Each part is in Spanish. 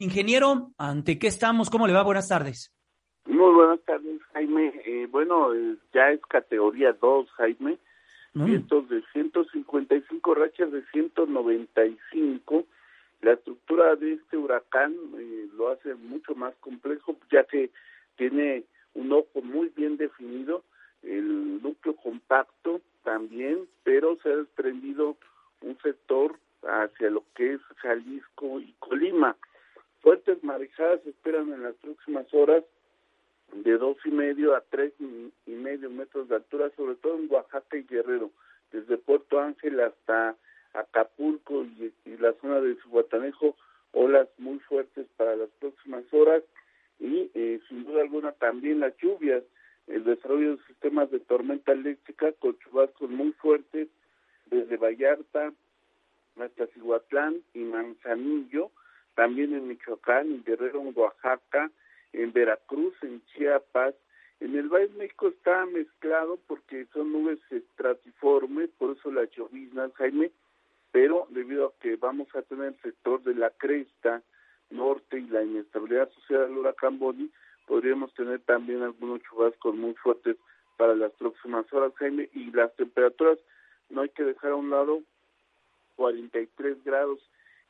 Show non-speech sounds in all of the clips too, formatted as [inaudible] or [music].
Ingeniero, ¿ante qué estamos? ¿Cómo le va? Buenas tardes. Muy buenas tardes, Jaime. Eh, bueno, eh, ya es categoría 2, Jaime. Mm. Vientos de 155 rachas de 195. La estructura de este huracán eh, lo hace mucho más complejo, ya que tiene un ojo muy bien definido, el núcleo compacto también, pero se ha desprendido un sector hacia lo que es Jalisco y Colima. Fuertes marejadas esperan en las próximas horas de dos y medio a tres y medio metros de altura, sobre todo en Oaxaca y Guerrero, desde Puerto Ángel hasta Acapulco y, la zona de Suguatanejo, olas muy fuertes para las próximas horas y eh, sin duda alguna también las lluvias, el desarrollo de sistemas de tormenta eléctrica con chubascos muy fuertes desde Vallarta hasta Cihuatlán y Manzanillo, también en Michoacán, en Guerrero, en Oaxaca, en Veracruz, en Chiapas. En el Valle de México está mezclado porque son nubes estratiformes, por eso la llovizna, Jaime, pero debido a que vamos a tener el sector de la cresta norte y la inestabilidad asociada al huracán Bonnie, podríamos tener también algunos chubascos muy fuertes para las próximas horas, Jaime, y las temperaturas no hay que dejar a un lado 43 grados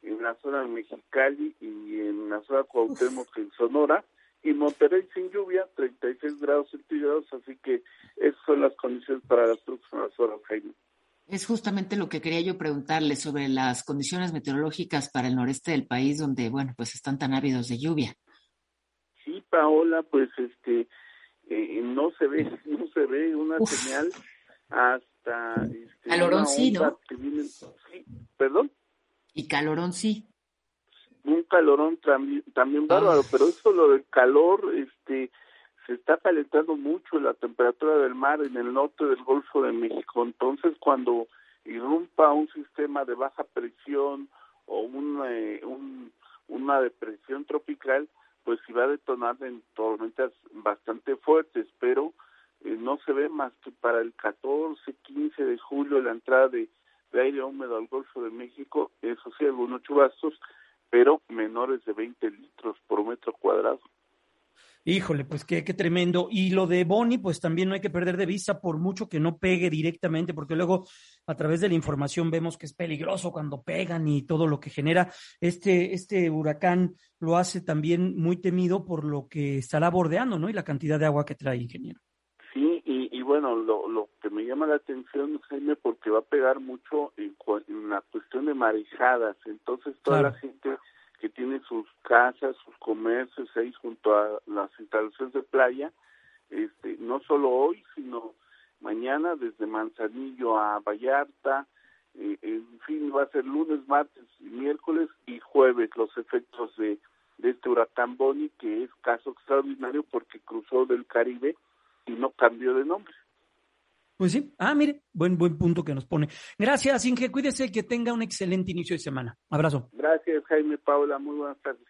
en la zona de Mexicali y en la zona de Cuauhtémoc en Sonora. Y Monterrey sin lluvia 36 grados centígrados así que esas son las condiciones para las próximas horas Jaime. Es justamente lo que quería yo preguntarle sobre las condiciones meteorológicas para el noreste del país donde bueno pues están tan ávidos de lluvia. Sí Paola pues este eh, no se ve [laughs] no se ve una señal hasta este, calorón sí no sí perdón y calorón sí. Un calorón también, también bárbaro, pero eso lo del calor, este, se está calentando mucho la temperatura del mar en el norte del Golfo de México. Entonces, cuando irrumpa un sistema de baja presión o una, eh, una depresión tropical, pues sí va a detonar en tormentas bastante fuertes, pero eh, no se ve más que para el 14, 15 de julio la entrada de de aire húmedo al Golfo de México, eso sí, algunos chubascos, pero menores de 20 litros por metro cuadrado. Híjole, pues qué, qué tremendo. Y lo de Boni, pues también no hay que perder de vista por mucho que no pegue directamente, porque luego a través de la información vemos que es peligroso cuando pegan y todo lo que genera. Este, este huracán lo hace también muy temido por lo que estará bordeando, ¿no? Y la cantidad de agua que trae, ingeniero. Bueno, lo, lo que me llama la atención, Jaime, porque va a pegar mucho en, la cuestión de marejadas. Entonces, toda la gente que tiene sus casas, sus comercios ahí junto a las instalaciones de playa, este, no solo hoy, sino mañana desde Manzanillo a Vallarta, eh, en fin, va a ser lunes, martes miércoles y jueves los efectos de, de este huracán Bonnie, que es caso extraordinario porque cruzó del Caribe y no cambió de nombre. Pues sí, ah, mire, buen, buen punto que nos pone. Gracias, Inge, cuídese que tenga un excelente inicio de semana. Abrazo. Gracias, Jaime Paula, muy buenas tardes.